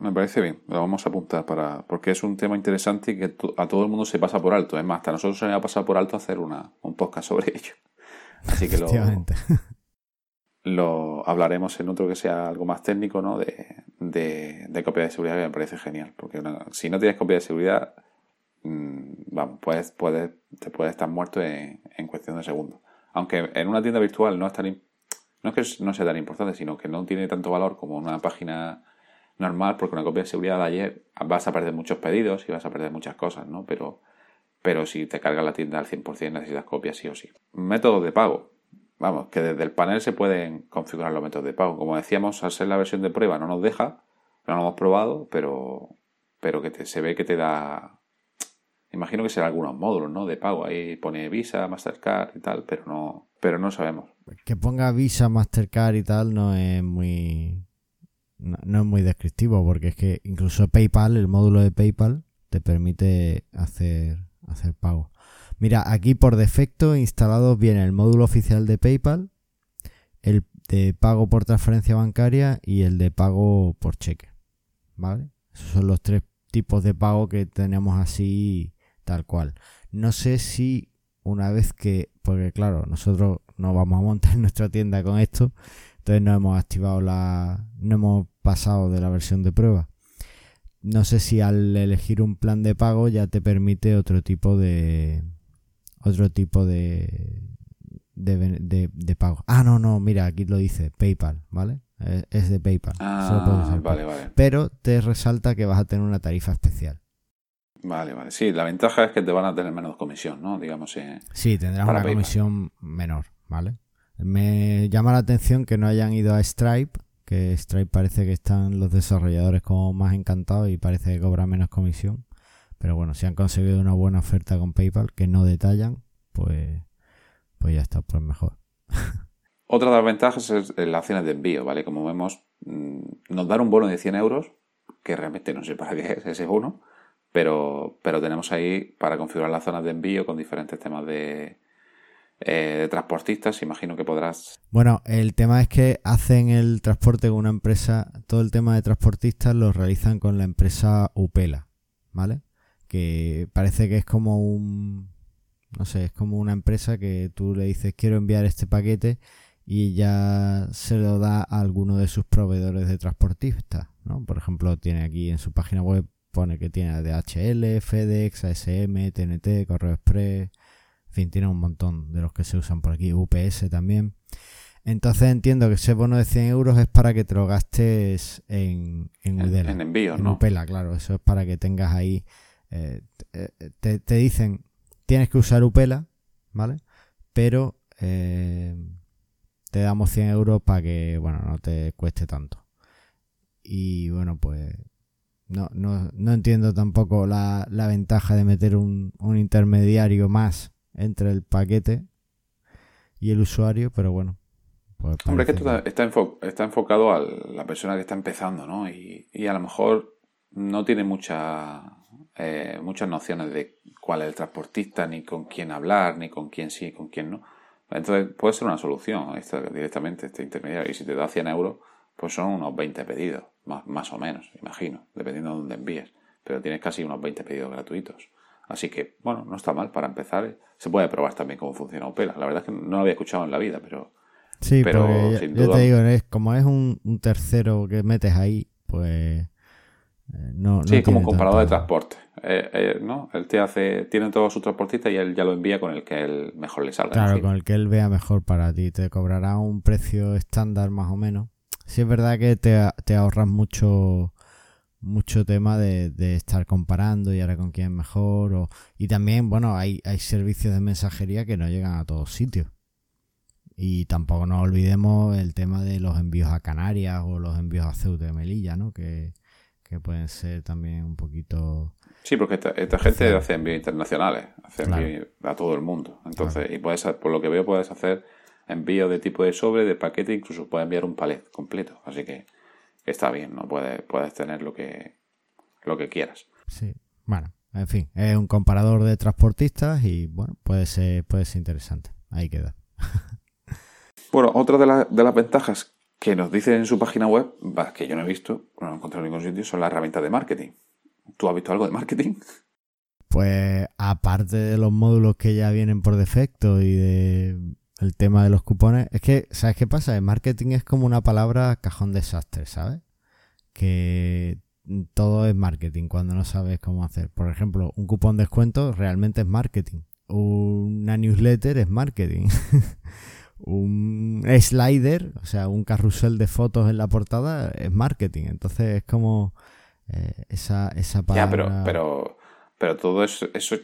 Me parece bien, lo vamos a apuntar para porque es un tema interesante y que a todo el mundo se pasa por alto. Es más, hasta nosotros se nos ha pasado por alto hacer una, un podcast sobre ello. Así que lo, lo hablaremos en otro que sea algo más técnico, ¿no? De, de, copia de seguridad que me parece genial. Porque si no tienes copia de seguridad, mmm, vamos, puedes, puedes, te puedes estar muerto en, cuestión de segundos. Aunque en una tienda virtual no es tan no es que no sea tan importante, sino que no tiene tanto valor como una página normal, porque una copia de seguridad de ayer vas a perder muchos pedidos y vas a perder muchas cosas, ¿no? Pero, pero si te cargas la tienda al 100% necesitas copias sí o sí. Métodos de pago vamos, que desde el panel se pueden configurar los métodos de pago. Como decíamos, al ser la versión de prueba no nos deja, no lo hemos probado, pero, pero que se ve que te da... Imagino que será algunos módulos, ¿no? De pago. Ahí pone Visa, Mastercard y tal, pero no, pero no sabemos. Que ponga Visa, Mastercard y tal no es muy... No, es muy descriptivo porque es que incluso PayPal, el módulo de PayPal, te permite hacer, hacer pago. Mira, aquí por defecto instalado viene el módulo oficial de PayPal, el de pago por transferencia bancaria y el de pago por cheque. ¿Vale? Esos son los tres tipos de pago que tenemos así tal cual. No sé si una vez que, porque claro, nosotros no vamos a montar nuestra tienda con esto, entonces no hemos activado la, no hemos pasado de la versión de prueba. No sé si al elegir un plan de pago ya te permite otro tipo de, otro tipo de, de, pago. Ah, no, no, mira, aquí lo dice, PayPal, ¿vale? Es de PayPal. Ah, vale, vale. Pero te resalta que vas a tener una tarifa especial. Vale, vale. Sí, la ventaja es que te van a tener menos comisión, ¿no? Digamos. Eh, sí, tendrás una comisión menor, ¿vale? Me llama la atención que no hayan ido a Stripe, que Stripe parece que están los desarrolladores como más encantados y parece que cobra menos comisión. Pero bueno, si han conseguido una buena oferta con PayPal que no detallan, pues, pues ya está, pues mejor. Otra de las ventajas es las acciones de envío, ¿vale? Como vemos, mm, nos dan un bono de 100 euros, que realmente no sé para qué es ese bono, pero, pero tenemos ahí para configurar las zonas de envío con diferentes temas de, eh, de transportistas, imagino que podrás. Bueno, el tema es que hacen el transporte con una empresa, todo el tema de transportistas lo realizan con la empresa Upela, ¿vale? Que parece que es como un, no sé, es como una empresa que tú le dices quiero enviar este paquete y ya se lo da a alguno de sus proveedores de transportistas, ¿no? Por ejemplo, tiene aquí en su página web pone que tiene DHL, FedEx, ASM, TNT, Correo Express, en fin, tiene un montón de los que se usan por aquí, UPS también. Entonces entiendo que ese bono de 100 euros es para que te lo gastes en, en Udela. En, envío, en ¿no? Upela, claro. Eso es para que tengas ahí. Eh, te, te dicen, tienes que usar Upela, ¿vale? Pero eh, te damos 100 euros para que, bueno, no te cueste tanto. Y bueno, pues no, no, no entiendo tampoco la, la ventaja de meter un, un intermediario más entre el paquete y el usuario, pero bueno. pues Hombre, es que esto está, está enfocado a la persona que está empezando, ¿no? Y, y a lo mejor no tiene mucha, eh, muchas nociones de cuál es el transportista, ni con quién hablar, ni con quién sí, con quién no. Entonces puede ser una solución esta, directamente, este intermediario. Y si te da 100 euros, pues son unos 20 pedidos, más, más o menos, imagino, dependiendo de dónde envíes. Pero tienes casi unos 20 pedidos gratuitos. Así que, bueno, no está mal para empezar. Se puede probar también cómo funciona Opela. La verdad es que no lo había escuchado en la vida, pero Sí, Pero, sin yo duda- te digo, es, como es un, un tercero que metes ahí, pues eh, no, Sí, no como comparador de transporte. Eh, eh, ¿no? Él te hace, tiene todos sus transportistas y él ya lo envía con el que él mejor le salga. Claro, con el que él vea mejor para ti. Te cobrará un precio estándar más o menos. Sí es verdad que te, te ahorras mucho mucho tema de, de estar comparando y ahora con quién es mejor. O, y también, bueno, hay, hay servicios de mensajería que no llegan a todos sitios. Y tampoco nos olvidemos el tema de los envíos a Canarias o los envíos a Ceuta de Melilla, ¿no? Que, que pueden ser también un poquito... Sí, porque esta, esta gente hace envíos internacionales, hace Claro. envíos a todo el mundo. Entonces, y puedes, por lo que veo, puedes hacer envíos de tipo de sobre, de paquete, incluso puedes enviar un palet completo. Así que está bien, ¿no? Puedes, puedes tener lo que, lo que quieras. Sí, bueno, en fin, es un comparador de transportistas y bueno, puede ser, puede ser interesante. Ahí queda. Bueno, otra de, la- de las ventajas que nos dicen en su página web, que yo no he visto, no he encontrado en ningún sitio, son las herramientas de marketing. ¿Tú has visto algo de marketing? Pues aparte de los módulos que ya vienen por defecto y de el tema de los cupones, es que, ¿sabes qué pasa? El marketing es como una palabra cajón desastre, ¿sabes? Que todo es marketing cuando no sabes cómo hacer. Por ejemplo, un cupón descuento realmente es marketing. Una newsletter es marketing. un slider, o sea, un carrusel de fotos en la portada es marketing. Entonces es como eh, esa, esa palabra. Ya, pero, pero, pero todo eso, eso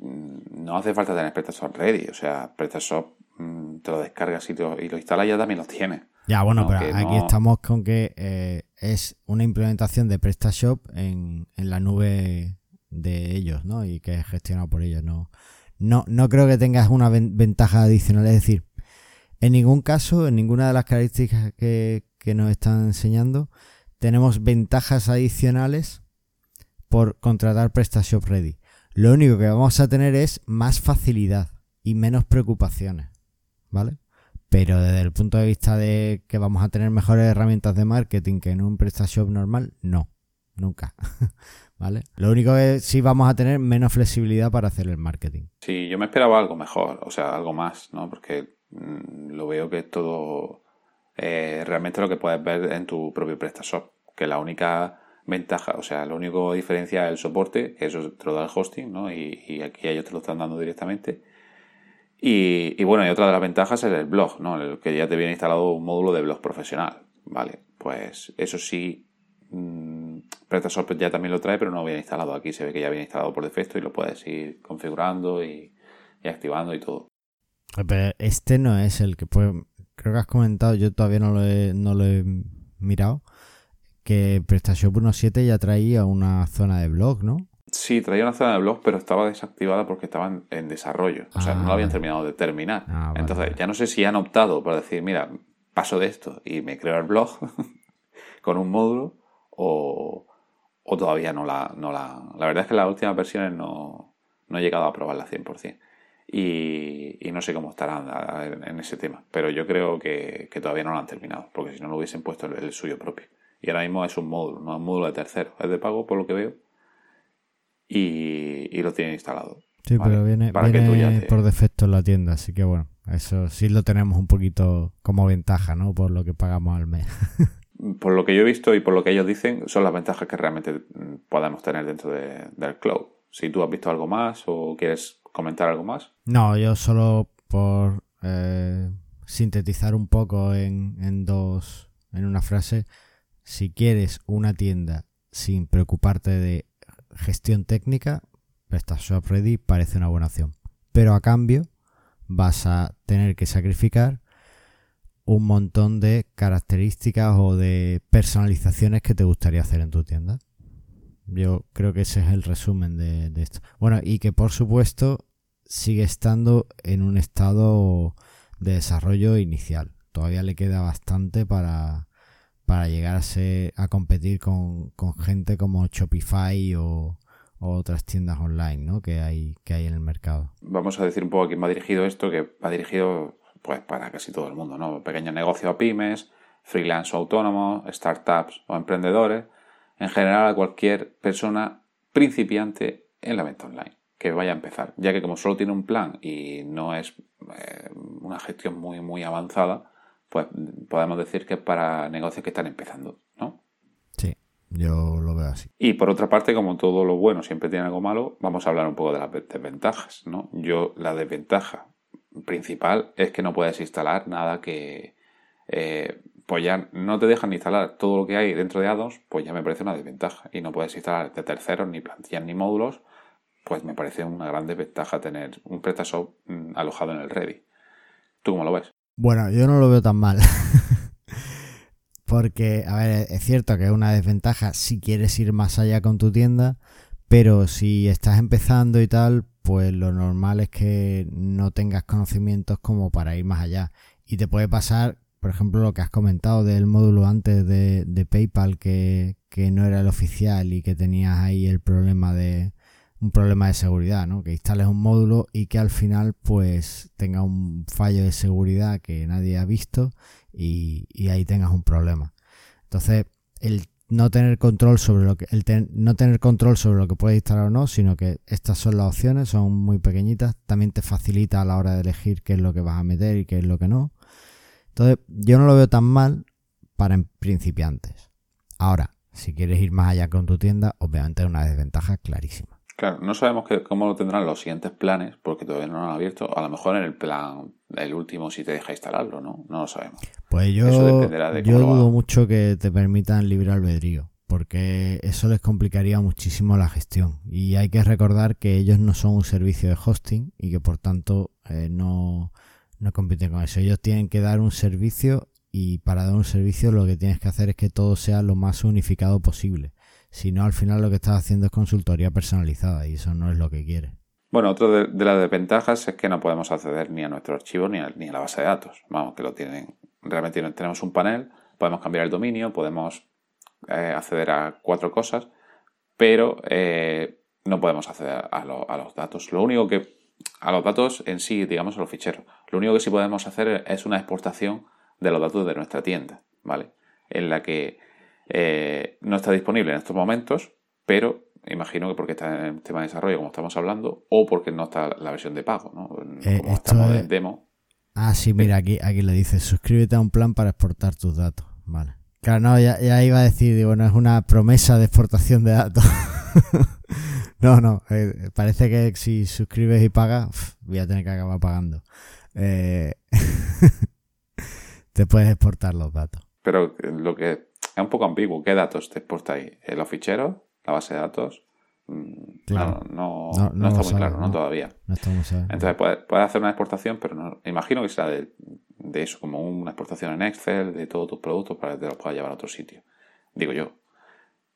mm, no hace falta tener PrestaShop ready. O sea, PrestaShop mm, te lo descargas y lo, y lo instalas y ya también lo tienes. Ya, bueno, No, pero aquí no- estamos con que eh, es una implementación de PrestaShop en, en la nube de ellos, ¿no? Y que es gestionado por ellos, ¿no? No, no creo que tengas una ven- ventaja adicional. Es decir, en ningún caso, en ninguna de las características que, nos están enseñando, tenemos ventajas adicionales por contratar PrestaShop Ready. Lo único que vamos a tener es más facilidad y menos preocupaciones, ¿vale? Pero desde el punto de vista de que vamos a tener mejores herramientas de marketing que en un PrestaShop normal, no, nunca. ¿Vale? Lo único es sí vamos a tener menos flexibilidad para hacer el marketing. Sí, yo me esperaba algo mejor, o sea, algo más, ¿no? Porque lo veo que es todo eh, realmente lo que puedes ver en tu propio PrestaShop. Que la única ventaja, o sea, la única diferencia es el soporte, que eso te lo da el hosting, ¿no? Y, aquí ellos te lo están dando directamente. Y, bueno, y otra de las ventajas es el blog, ¿no? El que ya te viene instalado un módulo de blog profesional, ¿vale? Pues eso sí, mm, PrestaShop ya también lo trae, pero no lo viene instalado aquí. Se ve que ya viene instalado por defecto y lo puedes ir configurando y activando y todo. Pero este no es el que puede... Creo que has comentado, yo todavía no lo he, no lo he mirado, que PrestaShop 1.7 ya traía una zona de blog, ¿no? Sí, traía una zona de blog, pero estaba desactivada porque estaba en, en desarrollo. O sea, Ah, no lo habían vale. terminado de terminar. Ah, vale, Entonces, vale. ya no sé si han optado por decir, mira, paso de esto y me creo el blog con un módulo o, o todavía no la, no la... La verdad es que las últimas versiones no, no he llegado a probarla 100%. Y, y no sé cómo estarán en, ese tema. Pero yo creo que, que todavía no lo han terminado, porque si no lo hubiesen puesto el, el suyo propio. Y ahora mismo es un módulo, no es un módulo de tercero. Es de pago por lo que veo y, y lo tienen instalado. Sí, pero viene, por defecto en la tienda, así que bueno, eso sí lo tenemos un poquito como ventaja, ¿no? Por lo que pagamos al mes. por lo que yo he visto y por lo que ellos dicen, son las ventajas que realmente mm, podemos tener dentro del cloud. Si tú has visto algo más o quieres comentar algo más. No, yo solo por eh, sintetizar un poco en, en dos, en una frase, si quieres una tienda sin preocuparte de gestión técnica, PrestaShop Ready parece una buena opción. Pero a cambio vas a tener que sacrificar un montón de características o de personalizaciones que te gustaría hacer en tu tienda. Yo creo que ese es el resumen de, esto. Bueno, y que por supuesto sigue estando en un estado de desarrollo inicial. Todavía le queda bastante para, para llegar a, competir con, gente como Shopify o, otras tiendas online ¿no? que, hay, que hay en el mercado. Vamos a decir un poco a quién va dirigido esto, que va dirigido pues para casi todo el mundo, ¿no? Pequeños negocios o pymes, freelance o autónomos, startups o emprendedores, en general a cualquier persona principiante en la venta online que vaya a empezar, ya que como solo tiene un plan y no es eh, una gestión muy muy avanzada, pues podemos decir que es para negocios que están empezando, ¿no? Sí, yo lo veo así. Y por otra parte, como todo lo bueno siempre tiene algo malo, vamos a hablar un poco de las desventajas, ¿no? Yo la desventaja principal es que no puedes instalar nada que eh, pues ya no te dejan instalar todo lo que hay dentro de Addons, pues ya me parece una desventaja. Y no puedes instalar de terceros, ni plantillas, ni módulos, pues me parece una gran desventaja tener un PrestaShop mm, alojado en el Ready. ¿Tú cómo lo ves? Bueno, yo no lo veo tan mal. Porque, a ver, es cierto que es una desventaja si quieres ir más allá con tu tienda, pero si estás empezando y tal, pues lo normal es que no tengas conocimientos como para ir más allá. Y te puede pasar, por ejemplo, lo que has comentado del módulo antes de, PayPal que, no era el oficial y que tenías ahí el problema de un problema de seguridad, ¿no? Que instales un módulo y que al final pues tenga un fallo de seguridad que nadie ha visto y, y ahí tengas un problema. Entonces, el no tener control sobre lo que el no tener control sobre lo que puedes instalar o no, sino que estas son las opciones, son muy pequeñitas, también te facilita a la hora de elegir qué es lo que vas a meter y qué es lo que no. Entonces, yo no lo veo tan mal para principiantes. Ahora, si quieres ir más allá con tu tienda, obviamente es una desventaja clarísima. Claro, no sabemos cómo lo tendrán los siguientes planes, porque todavía no lo han abierto. A lo mejor en el plan, el último, si te deja instalarlo, ¿no? No lo sabemos. Pues yo, yo dudo mucho que te permitan libre albedrío, porque eso les complicaría muchísimo la gestión. Y hay que recordar que ellos no son un servicio de hosting y que por tanto eh, no, no compiten con eso. Ellos tienen que dar un servicio y para dar un servicio lo que tienes que hacer es que todo sea lo más unificado posible. Si no, al final lo que estás haciendo es consultoría personalizada y eso no es lo que quieres. Bueno, otra de, las desventajas es que no podemos acceder ni a nuestro archivo ni a, ni a la base de datos. Vamos, que lo tienen. Realmente tenemos un panel, podemos cambiar el dominio, podemos eh, acceder a cuatro cosas, pero eh, no podemos acceder a, a, los datos. Lo único que. A los datos en sí, digamos, a los ficheros. Lo único que sí podemos hacer es una exportación de los datos de nuestra tienda, ¿vale? En la que eh, no está disponible en estos momentos, pero imagino que porque está en el tema de desarrollo, como estamos hablando, o porque no está la versión de pago, ¿no? Eh, como estamos de demo. Ah, sí, mira, aquí, aquí le dice, suscríbete a un plan para exportar tus datos. Vale. Claro, no, ya, iba a decir, bueno, es una promesa de exportación de datos. no, no, eh, parece que si suscribes y pagas, voy a tener que acabar pagando. te puedes exportar los datos. Pero lo que es un poco ambiguo. ¿Qué datos te exporta ahí? ¿Los ficheros? ¿La base de datos? Mm, claro. No, no, está muy claro, ¿no? Todavía. Entonces puedes puede hacer una exportación, pero no, imagino que será de, eso, como una exportación en Excel de todos tus productos para que te los puedas llevar a otro sitio. Digo yo.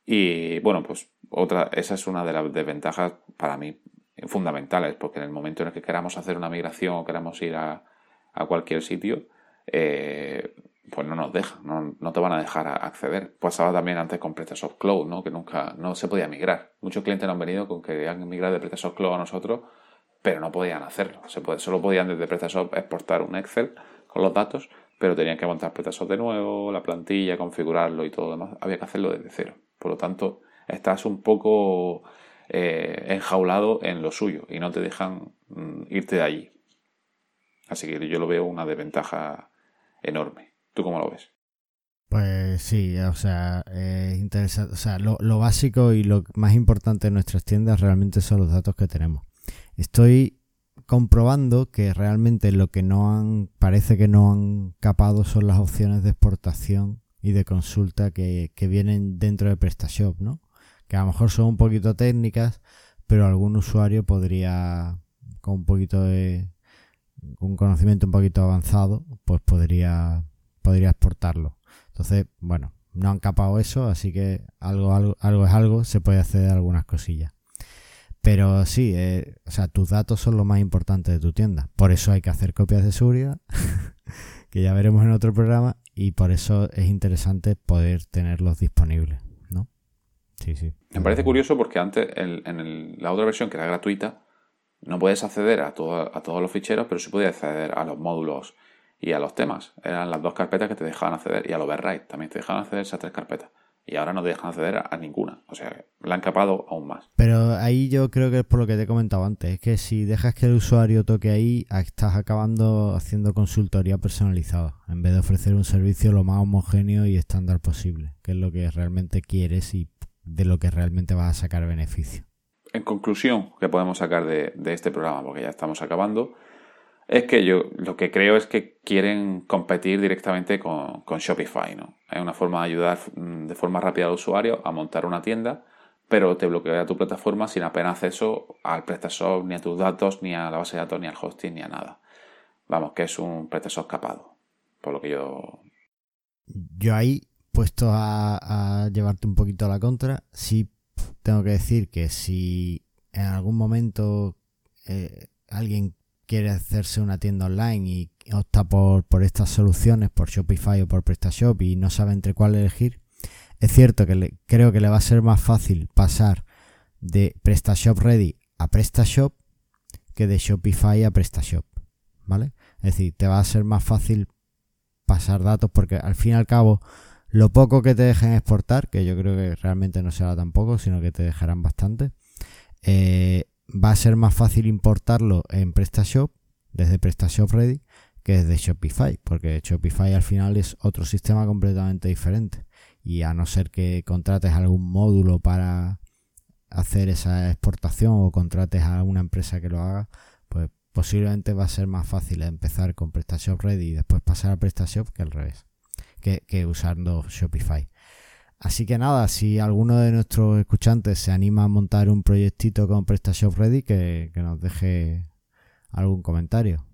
Y bueno, pues otra, esa es una de las desventajas para mí fundamentales, porque en el momento en el que queramos hacer una migración o queramos ir a, a cualquier sitio, eh, pues no nos dejan, no, te van a dejar acceder. Pasaba también antes con PrestaShop Cloud, ¿no? que nunca no se podía migrar. Muchos clientes han venido con que querían migrar de PrestaShop Cloud a nosotros, pero no podían hacerlo. Se puede, solo podían desde PrestaShop exportar un Excel con los datos, pero tenían que montar PrestaShop de nuevo, la plantilla, configurarlo y todo lo demás. Había que hacerlo desde cero. Por lo tanto, estás un poco eh, enjaulado en lo suyo y no te dejan mm, irte de allí. Así que yo lo veo una desventaja enorme. ¿Tú cómo lo ves? Pues sí, o sea, es interesante. O sea, lo, básico y lo más importante de nuestras tiendas realmente son los datos que tenemos. Estoy comprobando que realmente lo que no han, parece que no han capado son las opciones de exportación y de consulta que vienen dentro de PrestaShop, ¿no? Que a lo mejor son un poquito técnicas, pero algún usuario podría, con un poquito de, un conocimiento un poquito avanzado, pues podría, podría exportarlo. Entonces, bueno, no han capado eso, así que algo, algo, algo es algo, se puede hacer algunas cosillas. Pero sí, eh, o sea, tus datos son lo más importante de tu tienda. Por eso hay que hacer copias de seguridad, que ya veremos en otro programa, y por eso es interesante poder tenerlos disponibles. Sí, sí. Me parece curioso porque antes, en, la otra versión que era gratuita, no puedes acceder a, a todos los ficheros, pero sí puedes acceder a los módulos y a los temas. Eran las dos carpetas que te dejaban acceder, y a los override también te dejaban acceder a esas tres carpetas y ahora no te dejan acceder a, ninguna. O sea, la han capado aún más. Pero ahí yo creo que es por lo que te he comentado antes. Es que si dejas que el usuario toque ahí, estás acabando haciendo consultoría personalizada. En vez de ofrecer un servicio lo más homogéneo y estándar posible. Que es lo que realmente quieres y de lo que realmente vas a sacar beneficio. En conclusión, ¿qué podemos sacar de, de este programa? Porque ya estamos acabando es que yo lo que creo es que quieren competir directamente con, Shopify, ¿no? Es una forma de ayudar mm, de forma rápida al usuario a montar una tienda, pero te bloquea tu plataforma sin apenas acceso al PrestaShop, ni a tus datos, ni a la base de datos, ni al hosting, ni a nada. Vamos, que es un PrestaShop capado, por lo que yo... Yo ahí, puesto a, llevarte un poquito a la contra, sí tengo que decir que si en algún momento eh, alguien quiere hacerse una tienda online y opta por, por estas soluciones, por Shopify o por PrestaShop y no sabe entre cuál elegir, es cierto que creo que le va a ser más fácil pasar de PrestaShop Ready a PrestaShop que de Shopify a PrestaShop, ¿vale? Es decir, te va a ser más fácil pasar datos porque al fin y al cabo lo poco que te dejen exportar, que yo creo que realmente no será tan poco, sino que te dejarán bastante, eh, va a ser más fácil importarlo en PrestaShop, desde PrestaShop Ready, que desde Shopify, porque Shopify al final es otro sistema completamente diferente. Y a no ser que contrates algún módulo para hacer esa exportación o contrates a una empresa que lo haga, pues posiblemente va a ser más fácil empezar con PrestaShop Ready y después pasar a PrestaShop que al revés, que, que usando Shopify. Así que nada, si alguno de nuestros escuchantes se anima a montar un proyectito con PrestaShop Ready, que, nos deje algún comentario.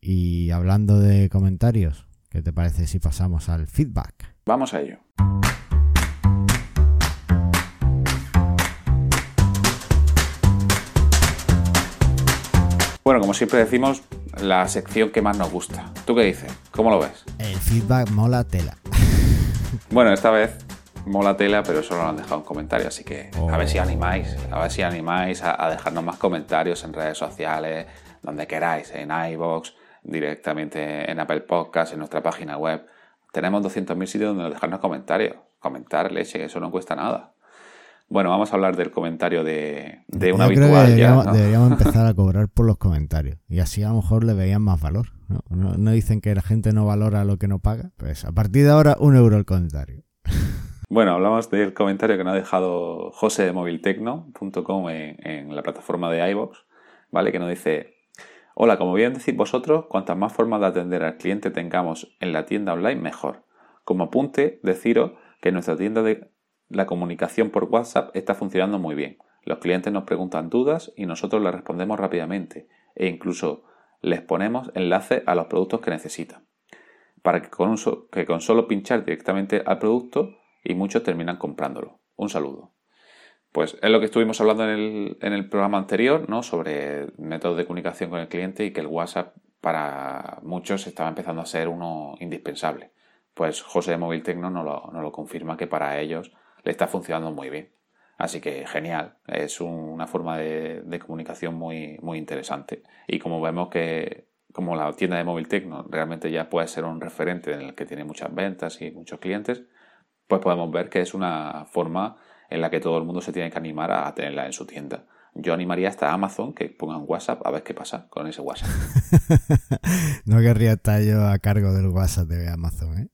Y hablando de comentarios, ¿qué te parece si pasamos al feedback? Vamos a ello. Bueno, como siempre decimos, la sección que más nos gusta. ¿Tú qué dices? ¿Cómo lo ves? El feedback mola tela. bueno, esta vez mola tela, pero eso lo han dejado en comentarios, así que a ver si oh. animáis, a ver si animáis a, dejarnos más comentarios en redes sociales, donde queráis, en iVoox, directamente en Apple Podcasts, en nuestra página web. Tenemos 200.000 sitios donde dejarnos comentarios. Comentar, leche, que eso no cuesta nada. Bueno, vamos a hablar del comentario de, de un habitual. deberíamos, empezar a cobrar por los comentarios. Y así a lo mejor le veían más valor. ¿no? No, no dicen que la gente no valora lo que no paga. Pues a partir de ahora, un euro el comentario. Bueno, hablamos del comentario que nos ha dejado José de moviltecno.com en, la plataforma de iVoox, ¿vale? Que nos dice, hola, como bien decís vosotros, cuantas más formas de atender al cliente tengamos en la tienda online, mejor. Como apunte, deciros que nuestra tienda de la comunicación por WhatsApp está funcionando muy bien. Los clientes nos preguntan dudas y nosotros les respondemos rápidamente e incluso les ponemos enlaces a los productos que necesitan. Para que con, solo pinchar directamente al producto y muchos terminan comprándolo. Un saludo. Pues es lo que estuvimos hablando en el, programa anterior, ¿no? Sobre métodos de comunicación con el cliente y que el WhatsApp para muchos estaba empezando a ser uno indispensable. Pues José de Móvil Tecno nos lo, lo confirma que para ellos le está funcionando muy bien. Así que genial, es una forma de, comunicación muy, muy interesante. Y como vemos que como la tienda de Móvil Tecno realmente ya puede ser un referente en el que tiene muchas ventas y muchos clientes, pues podemos ver que es una forma en la que todo el mundo se tiene que animar a tenerla en su tienda. Yo animaría hasta Amazon que pongan WhatsApp a ver qué pasa con ese WhatsApp. no querría estar yo a cargo del WhatsApp de Amazon, ¿eh?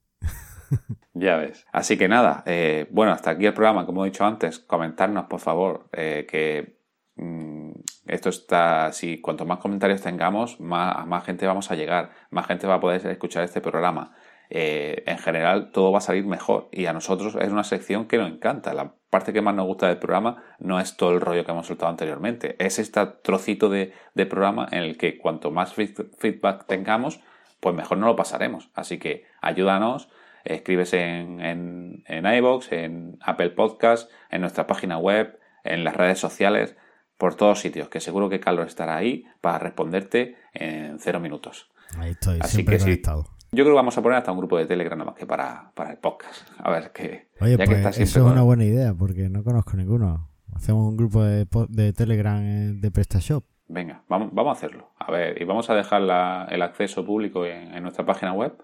Ya ves. Así que nada, eh, bueno, hasta aquí el programa, como he dicho antes, comentarnos por favor eh, que mm, esto está, si cuanto más comentarios tengamos, más, más gente vamos a llegar, más gente va a poder escuchar este programa. Eh, en general todo va a salir mejor y a nosotros es una sección que nos encanta. La parte que más nos gusta del programa no es todo el rollo que hemos soltado anteriormente, es este trocito de, programa en el que cuanto más feedback tengamos, pues mejor no lo pasaremos. Así que ayúdanos, escribes en, en, en iVoox, en Apple Podcast, en nuestra página web, en las redes sociales, por todos sitios, que seguro que Carlos estará ahí para responderte en cero minutos. Ahí estoy, Así siempre que conectado. Yo creo que vamos a poner hasta un grupo de Telegram nada más que para, el podcast. A ver qué. Oye, pues eso es una buena idea porque no conozco ninguno. Hacemos un grupo de, de Telegram eh, de PrestaShop. Venga, vamos, vamos a hacerlo. A ver, y vamos a dejar el acceso público en, nuestra página web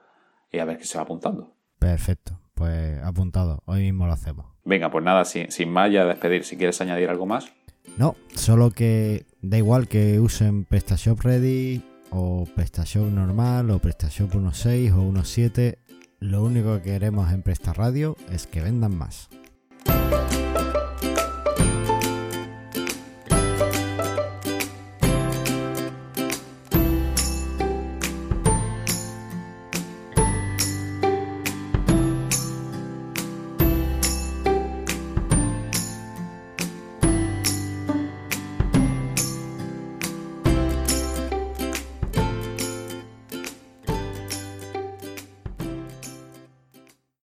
y a ver qué se va apuntando. Perfecto, pues apuntado. Hoy mismo lo hacemos. Venga, pues nada, sin, sin más ya despedir. Si quieres añadir algo más. No, solo que da igual que usen PrestaShop Ready o PrestaShop normal o PrestaShop 1.6 o 1.7. Lo único que queremos en Presta Radio es que vendan más.